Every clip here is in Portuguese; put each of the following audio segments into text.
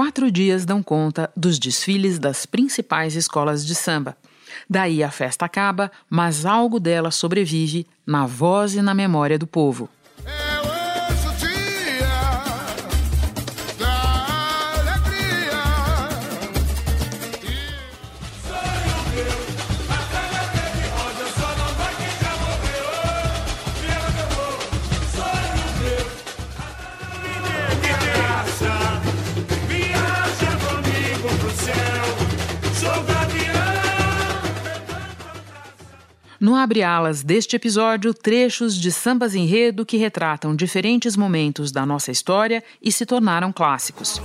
Quatro dias dão conta dos desfiles das principais escolas de samba. Daí a festa acaba, mas algo dela sobrevive na voz e na memória do povo. Abre Alas deste episódio, trechos de sambas enredo que retratam diferentes momentos da nossa história e se tornaram clássicos.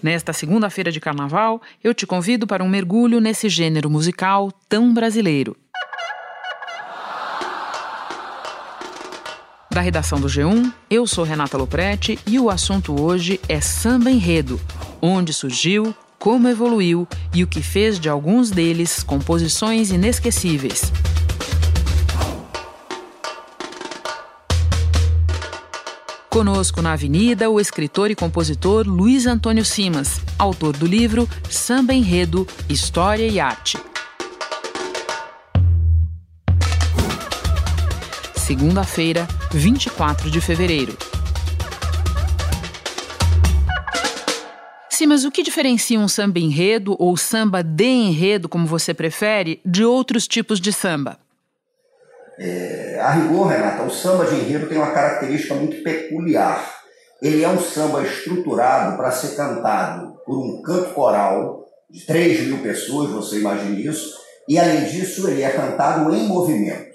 Nesta segunda-feira de carnaval, eu te convido para um mergulho nesse gênero musical tão brasileiro. Da redação do G1, eu sou Renata Loprete e o assunto hoje é samba enredo, onde surgiu, como evoluiu e o que fez de alguns deles composições inesquecíveis. Conosco na Avenida, o escritor e compositor Luiz Antônio Simas, autor do livro Samba Enredo, História e Arte. Segunda-feira, 24 de fevereiro. Simas, o que diferencia um samba enredo ou samba de enredo, como você prefere, de outros tipos de samba? A rigor, Renata, o samba de enredo tem uma característica muito peculiar. Ele é um samba estruturado para ser cantado por um canto coral de 3 mil pessoas, você imagine isso, e além disso ele é cantado em movimento.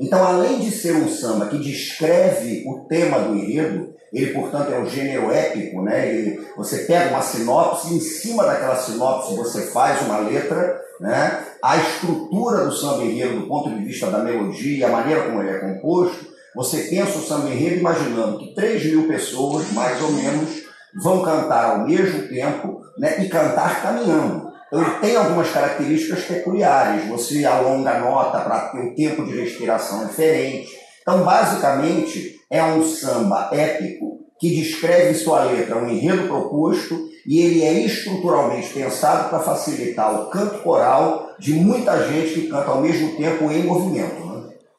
Então, além de ser um samba que descreve o tema do enredo, ele, portanto, é um gênero épico, né? Ele, você pega uma sinopse, em cima daquela sinopse você faz uma letra, né? A estrutura do samba enredo, do ponto de vista da melodia, a maneira como ele é composto, você pensa o samba enredo imaginando que 3 mil pessoas, mais ou menos, vão cantar ao mesmo tempo né? e cantar caminhando. Então, ele tem algumas características peculiares. Você alonga a nota para ter um tempo de respiração diferente. Então, basicamente, é um samba épico que descreve em sua letra um enredo proposto e ele é estruturalmente pensado para facilitar o canto coral de muita gente que canta ao mesmo tempo em movimento.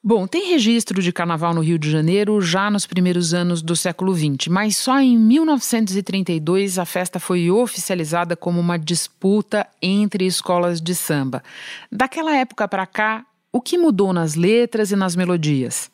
Bom, tem registro de carnaval no Rio de Janeiro já nos primeiros anos do século XX, mas só em 1932 a festa foi oficializada como uma disputa entre escolas de samba. Daquela época para cá, o que mudou nas letras e nas melodias?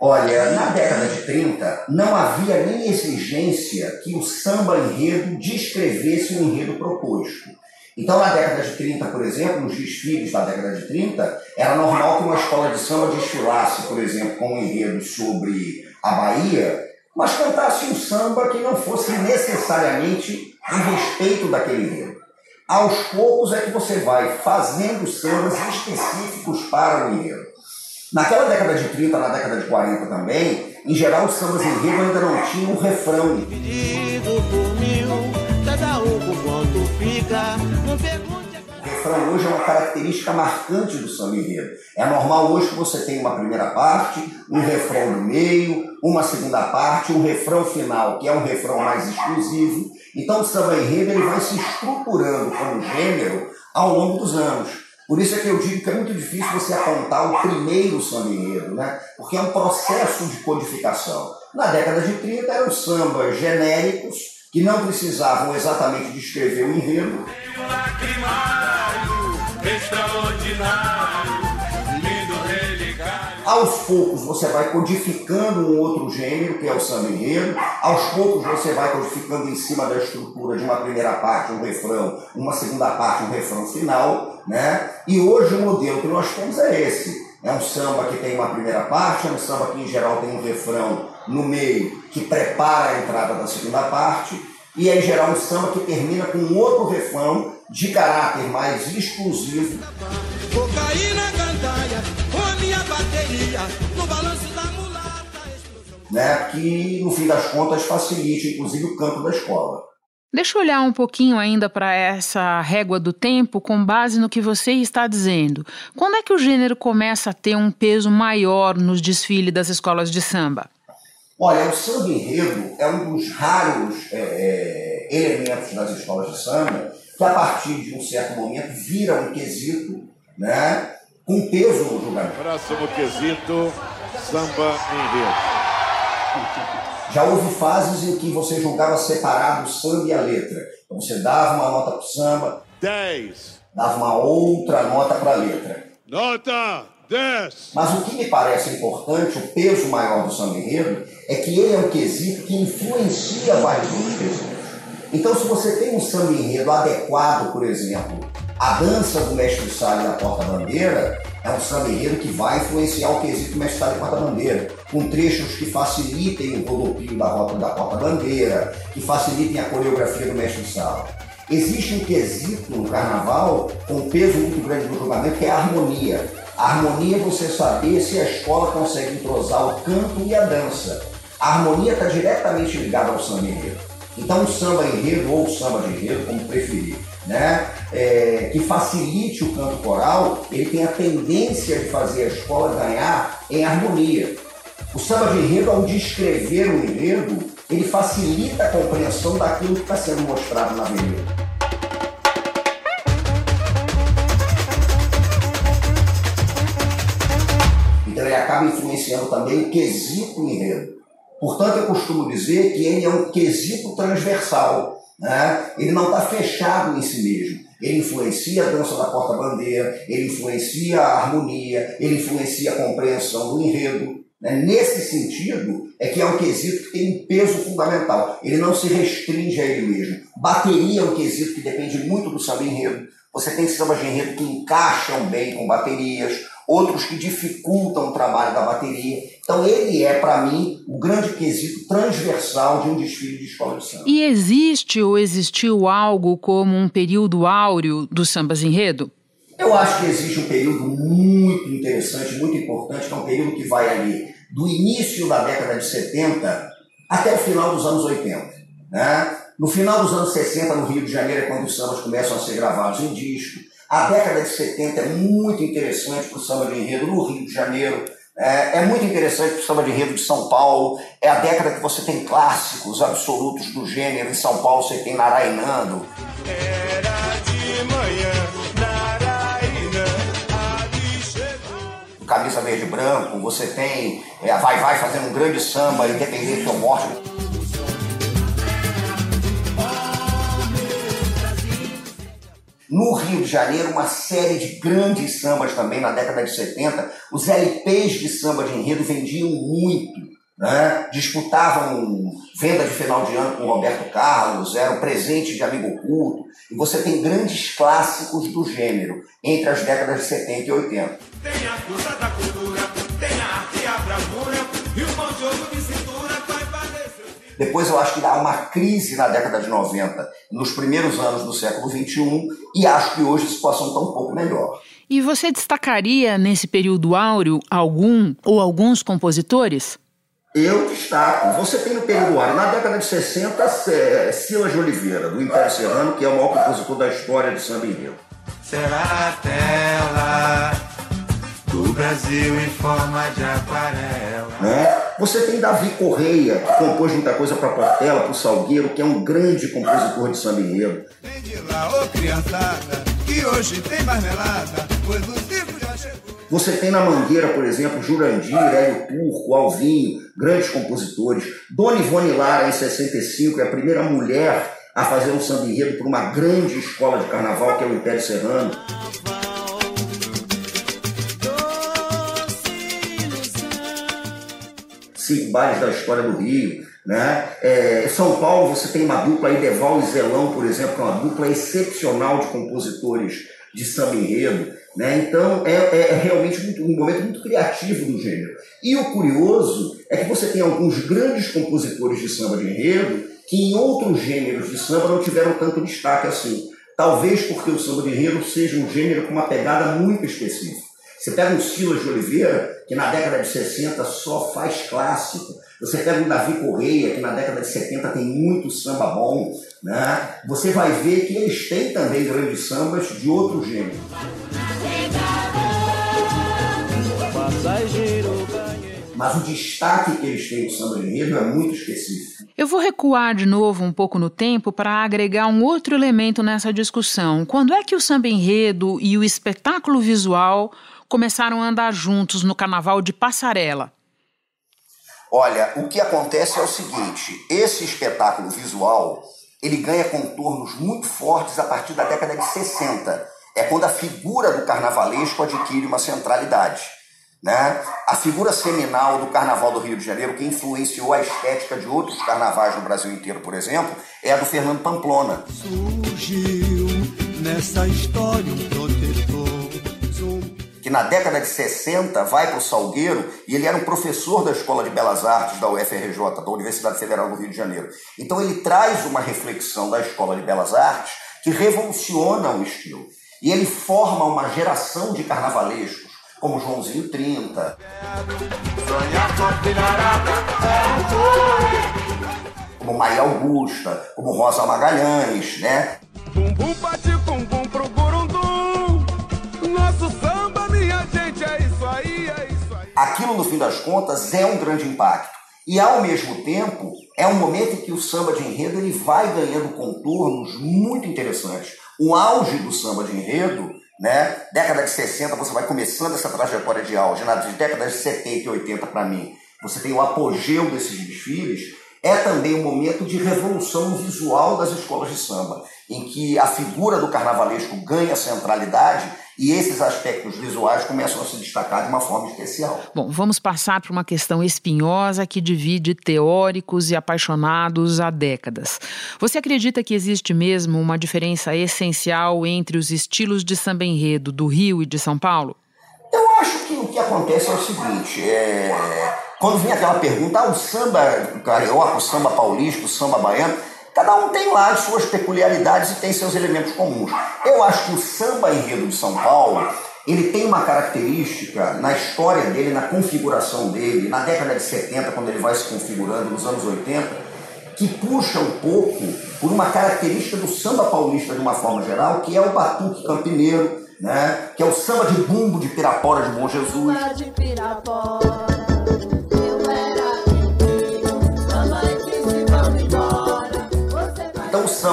Olha, na década de 30 não havia nem exigência que o samba enredo descrevesse o enredo proposto. Então, na década de 30, por exemplo, nos desfiles da década de 30, era normal que uma escola de samba desfilasse, por exemplo, com um enredo sobre a Bahia, mas cantasse um samba que não fosse necessariamente a respeito daquele enredo. Aos poucos é que você vai fazendo sambas específicos para o enredo. Naquela década de 30, na década de 40 também, em geral os sambas enredo ainda não tinham um refrão. Dividido por mil, cada um com quanto fica. O refrão hoje é uma característica marcante do samba enredo. É normal hoje que você tenha uma primeira parte, um refrão no meio, uma segunda parte, um refrão final, que é um refrão mais exclusivo. Então o samba enredo ele vai se estruturando como gênero ao longo dos anos. Por isso é que eu digo que é muito difícil você apontar o primeiro samba enredo, né? Porque é um processo de codificação. Na década de 30 eram sambas genéricos que não precisavam exatamente descrever o enredo, Aos poucos você vai codificando um outro gênero, que é o samba enredo. Aos poucos você vai codificando em cima da estrutura de uma primeira parte, um refrão, uma segunda parte, um refrão final. Né? E hoje o modelo que nós temos é esse. É um samba que tem uma primeira parte, é um samba que em geral tem um refrão no meio que prepara a entrada da segunda parte, e em geral um samba que termina com um outro refrão de caráter mais exclusivo, né, que no fim das contas facilite inclusive o canto da escola. Deixa eu olhar um pouquinho ainda para essa régua do tempo com base no que você está dizendo. Quando é que o gênero começa a ter um peso maior nos desfiles das escolas de samba? Olha, o samba enredo é um dos raros é, é, elementos das escolas de samba que a partir de um certo momento vira um quesito né, com peso no julgamento. Próximo quesito, samba enredo. Já houve fases em que você julgava separado o samba e a letra. Então você dava uma nota para o samba, 10. dava uma outra nota para a letra. Nota 10. Mas o que me parece importante, o peso maior do samba enredo, é que ele é um quesito que influencia vários outros quesitos. Então, se você tem um samba enredo adequado, por exemplo, à dança do mestre Sala e da porta-bandeira, é um samba enredo que vai influenciar o quesito mestre Sala e porta-bandeira, com trechos que facilitem o rodopio da rota da porta-bandeira, que facilitem a coreografia do mestre Sala. Existe um quesito no carnaval com peso muito grande no julgamento, que é a harmonia. A harmonia é você saber se a escola consegue entrosar o canto e a dança. A harmonia está diretamente ligada ao samba enredo. Então, o samba enredo ou samba de enredo, como preferir, né? é, que facilite o canto coral, ele tem a tendência de fazer a escola ganhar em harmonia. O samba de enredo, ao descrever o enredo, ele facilita a compreensão daquilo que está sendo mostrado na avenida. Então ele acaba influenciando também o quesito enredo. Portanto, eu costumo dizer que ele é um quesito transversal. Né? Ele não está fechado em si mesmo. Ele influencia a dança da porta-bandeira, ele influencia a harmonia, ele influencia a compreensão do enredo. né? Nesse sentido, é que é um quesito que tem um peso fundamental. Ele não se restringe a ele mesmo. Bateria é um quesito que depende muito do samba enredo. Você tem sambas de enredo que encaixam bem com baterias, outros que dificultam o trabalho da bateria. Então ele é, para mim, o grande quesito transversal de um desfile de escola de samba. E existe ou existiu algo como um período áureo dos sambas enredo? Eu acho que existe um período muito interessante, muito importante, que é um período que vai ali do início da década de 70 até o final dos anos 80. Né? No final dos anos 60, no Rio de Janeiro, é quando os sambas começam a ser gravados em disco. A década de 70 é muito interessante para o samba de enredo no Rio de Janeiro. É, é muito interessante para o samba de enredo de São Paulo. É a década que você tem clássicos absolutos do gênero. Em São Paulo você tem Narainando, Era de manhã, chegou. Camisa Verde e Branco. Você tem é, Vai Vai fazendo um grande samba, Independente ou Morte. No Rio de Janeiro, uma série de grandes sambas também na década de 70. Os LPs de samba de enredo vendiam muito, né? disputavam venda de final de ano com Roberto Carlos, era um presente de amigo oculto. E você tem grandes clássicos do gênero entre as décadas de 70 e 80. Tem a força da cultura, tem a arte e a bravura, e o bom jogo Depois eu acho que há uma crise na década de 90, nos primeiros anos do século 21, e acho que hoje a situação está um pouco melhor. E você destacaria nesse período áureo algum ou alguns compositores? Eu destaco, você tem no período áureo, na década de 60, é, Silas de Oliveira, do Império Serrano, que é o maior compositor da história de samba enredo. Será a tela do Brasil em forma de aquarela. Né? Você tem Davi Correia, que compôs muita coisa para Portela, para o Salgueiro, que é um grande compositor de samba enredo. Vem de lá, ô criançada, que hoje tem marmelada, pois o circo já chegou. Você tem na Mangueira, por exemplo, Jurandir, Hélio Turco, Alvinho, grandes compositores. Dona Ivone Lara, em 65, é a primeira mulher a fazer um samba enredo para uma grande escola de carnaval, que é o Império Serrano. Cinco bailes da história do Rio. Né? É, São Paulo você tem uma dupla Ideval e Zelão, por exemplo, que é uma dupla excepcional de compositores de samba enredo. Né? Então é, é, é realmente muito, um momento muito criativo do gênero. E o curioso é que você tem alguns grandes compositores de samba de enredo que em outros gêneros de samba não tiveram tanto destaque assim. Talvez porque o samba de enredo seja um gênero com uma pegada muito específica. Você pega um Silas de Oliveira, que na década de 60 só faz clássico. Você pega o Davi Correia, que na década de 70 tem muito samba bom. Né? Você vai ver que eles têm também grandes sambas de outros gêneros. Mas o destaque que eles têm no samba de enredo é muito específico. Eu vou recuar de novo um pouco no tempo para agregar um outro elemento nessa discussão. Quando é que o samba enredo e o espetáculo visual começaram a andar juntos no carnaval de passarela? Olha, o que acontece é o seguinte: esse espetáculo visual ele ganha contornos muito fortes a partir da década de 60. É quando a figura do carnavalesco adquire uma centralidade. Né? A figura seminal do Carnaval do Rio de Janeiro, que influenciou a estética de outros carnavais no Brasil inteiro, por exemplo, é a do Fernando Pamplona. Surgiu nessa história um. Que na década de 60 vai para o Salgueiro e ele era um professor da Escola de Belas Artes da UFRJ, da Universidade Federal do Rio de Janeiro. Então ele traz uma reflexão da Escola de Belas Artes que revoluciona o estilo. E ele forma uma geração de carnavalescos, como Joãozinho 30, como Maria Augusta, como Rosa Magalhães, né? Bumbum bate no fim das contas é um grande impacto. E ao mesmo tempo, é um momento em que o samba de enredo ele vai ganhando contornos muito interessantes. O auge do samba de enredo, né? Década de 60, você vai começando essa trajetória de auge. Nas décadas de 70 e 80, para mim, você tem o apogeu desses desfiles. É também um momento de revolução visual das escolas de samba, em que a figura do carnavalesco ganha centralidade e esses aspectos visuais começam a se destacar de uma forma especial. Bom, vamos passar para uma questão espinhosa que divide teóricos e apaixonados há décadas. Você acredita que existe mesmo uma diferença essencial entre os estilos de samba enredo do Rio e de São Paulo? Eu acho que o que acontece é o seguinte, é... quando vem aquela pergunta, ah, o samba carioca, o samba paulista, o samba baiano, cada um tem lá as suas peculiaridades e tem seus elementos comuns. Eu acho que o samba enredo de São Paulo, ele tem uma característica na história dele, na configuração dele, na década de 70, quando ele vai se configurando, nos anos 80, que puxa um pouco por uma característica do samba paulista de uma forma geral, que é o batuque campineiro, né? que é o samba de bumbo de Pirapora de Bom Jesus.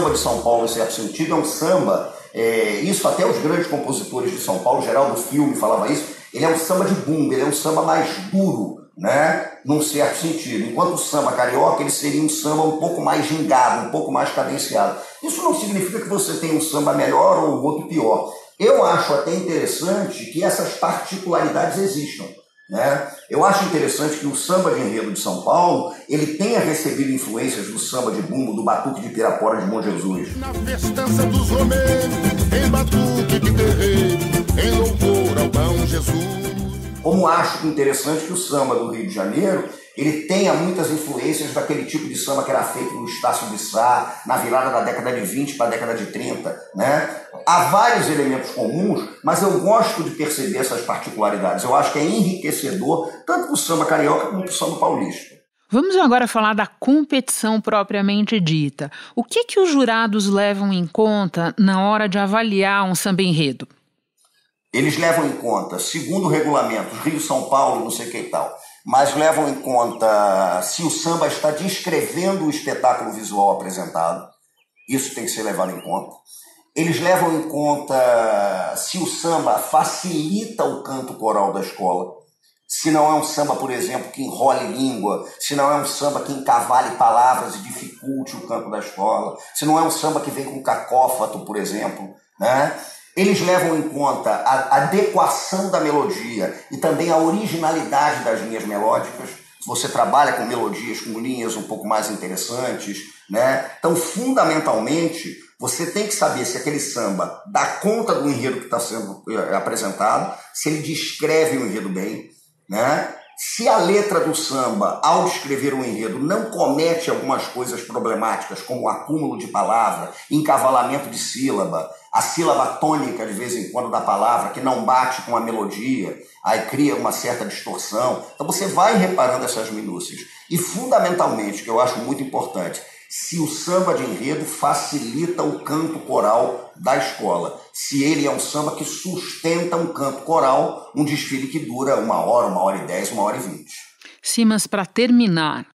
Samba de São Paulo, em certo sentido, é um samba, é, isso até os grandes compositores de São Paulo, Geraldo Filme falava isso, ele é um samba de bumbo, ele é um samba mais duro, né? num certo sentido. Enquanto o samba carioca, ele seria um samba um pouco mais gingado, um pouco mais cadenciado. Isso não significa que você tem um samba melhor ou outro pior. Eu acho até interessante que essas particularidades existam. Né? Eu acho interessante que o samba de enredo de São Paulo ele tenha recebido influências do samba de bumbo, do batuque de Pirapora de Bom Jesus. Na festança dos romeiros, em batuque de terreiro, em louvor ao bom Jesus. Como acho interessante que o samba do Rio de Janeiro ele tenha muitas influências daquele tipo de samba que era feito no Estácio de Sá, na virada da década de 20 para a década de 30. Né? Há vários elementos comuns, mas eu gosto de perceber essas particularidades. Eu acho que é enriquecedor, tanto para o samba carioca quanto para o samba paulista. Vamos agora falar da competição propriamente dita. O que, que os jurados levam em conta na hora de avaliar um samba enredo? Eles levam em conta, segundo o regulamento, Rio, São Paulo, não sei o que e tal, mas levam em conta se o samba está descrevendo o espetáculo visual apresentado. Isso tem que ser levado em conta. Eles levam em conta se o samba facilita o canto coral da escola. Se não é um samba, por exemplo, que enrole língua, se não é um samba que encavale palavras e dificulte o canto da escola, se não é um samba que vem com cacófato, por exemplo, né? Eles levam em conta a adequação da melodia e também a originalidade das linhas melódicas. você trabalha com melodias, com linhas um pouco mais interessantes, né? Então, fundamentalmente, você tem que saber se aquele samba dá conta do enredo que está sendo eh, apresentado, se ele descreve o enredo bem, né? Se a letra do samba, ao descrever o enredo, não comete algumas coisas problemáticas, como o acúmulo de palavra, encavalamento de sílaba, a sílaba tônica de vez em quando da palavra, que não bate com a melodia, aí cria uma certa distorção. Então você vai reparando essas minúcias. E fundamentalmente, que eu acho muito importante, se o samba de enredo facilita o canto coral da escola. Se ele é um samba que sustenta um canto coral, um desfile que dura uma hora, uma hora e dez, uma hora e vinte. Simas, para terminar,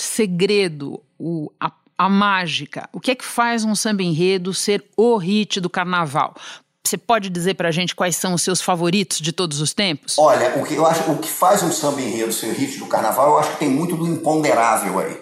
segredo, o, a, a mágica, o que é que faz um samba enredo ser o hit do carnaval? Você pode dizer pra gente quais são os seus favoritos de todos os tempos? Olha, o que eu acho, o que faz um samba enredo ser o hit do carnaval, eu acho que tem muito do imponderável aí.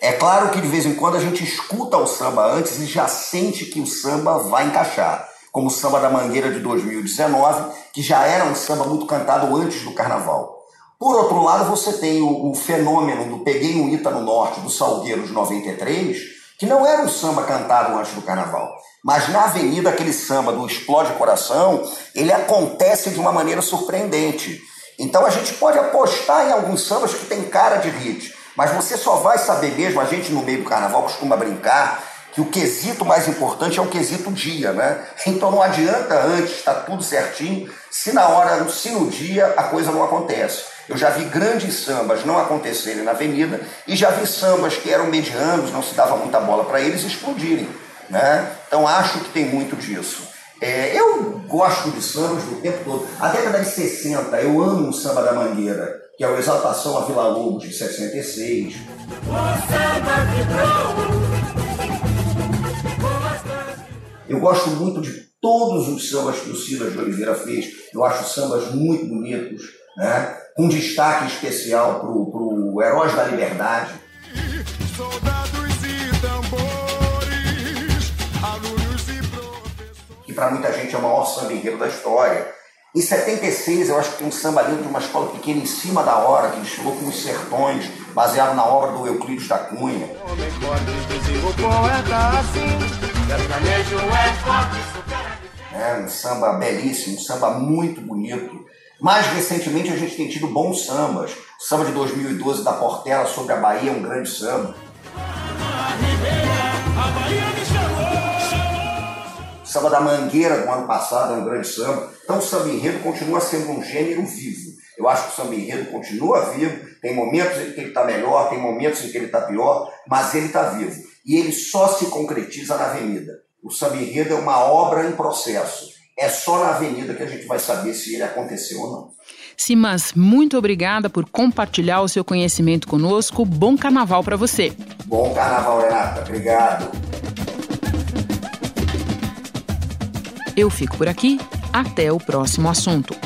É claro que de vez em quando a gente escuta o samba antes e já sente que o samba vai encaixar, como o samba da Mangueira de 2019, que já era um samba muito cantado antes do carnaval. Por outro lado, você tem o, o fenômeno do Peguei um Ita no Norte, do Salgueiro de 93, que não era um samba cantado antes do carnaval. Mas na avenida, aquele samba do Explode Coração, ele acontece de uma maneira surpreendente. Então a gente pode apostar em alguns sambas que tem cara de hit. Mas você só vai saber mesmo, a gente no meio do carnaval costuma brincar, que o quesito mais importante é o quesito dia, né? Então não adianta antes estar tudo certinho, se na hora, se no dia a coisa não acontece. Eu já vi grandes sambas não acontecerem na avenida e já vi sambas que eram medianos, não se dava muita bola para eles explodirem, né? Então acho que tem muito disso. É, eu gosto de sambas do tempo todo. A década de 60, eu amo o samba da Mangueira, que é o Exaltação a Vila Lobos de 66. Eu gosto muito de todos os sambas que o Silas de Oliveira fez. Eu acho sambas muito bonitos, né? com destaque especial para o Heróis da Liberdade. Soldados e tambores, alunos e professores. que para muita gente é o maior samba da história. Em 76, eu acho que tem um samba lindo de uma escola pequena em cima da hora, que desfilou com os sertões, baseado na obra do Euclides da Cunha. Homem sertanejo é forte, supera né? Um samba belíssimo, um samba muito bonito. Mais recentemente, a gente tem tido bons sambas. O samba de 2012 da Portela sobre a Bahia é um grande samba. O samba da Mangueira do ano passado é um grande samba. Então o samba enredo continua sendo um gênero vivo. Eu acho que o samba enredo continua vivo. Tem momentos em que ele está melhor, tem momentos em que ele está pior, mas ele está vivo. E ele só se concretiza na avenida. O samba enredo é uma obra em processo. É só na avenida que a gente vai saber se ele aconteceu ou não. Simas, muito obrigada por compartilhar o seu conhecimento conosco. Bom carnaval para você. Bom carnaval, Renata. Obrigado. Eu fico por aqui. Até o próximo assunto.